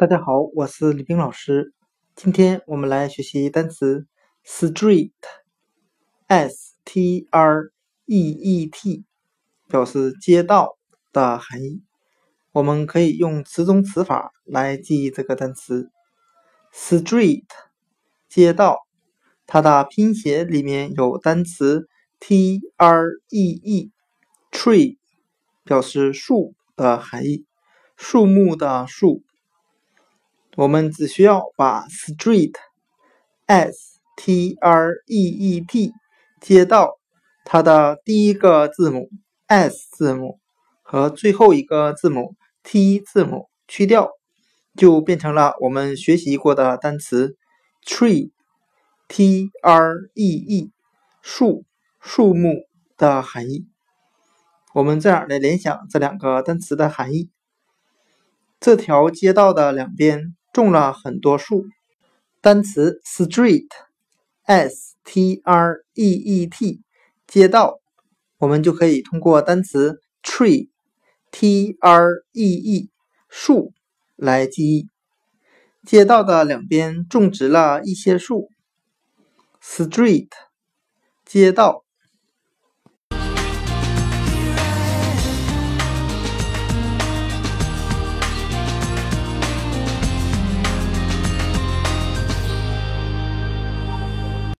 大家好，我是李冰老师。今天我们来学习单词 street，s t r e e t，表示街道的含义。我们可以用词中词法来记忆这个单词 street，街道。它的拼写里面有单词 t r e e，tree，表示树的含义，树木的树。我们只需要把 street，s t r e e t，街道，它的第一个字母 s 字母和最后一个字母 t 字母去掉，就变成了我们学习过的单词 tree，t r e e，树，树木的含义。我们这样来联想这两个单词的含义：这条街道的两边。种了很多树。单词 street，s t r e e t，街道，我们就可以通过单词 tree，t r e e，树来记忆。街道的两边种植了一些树。street，街道。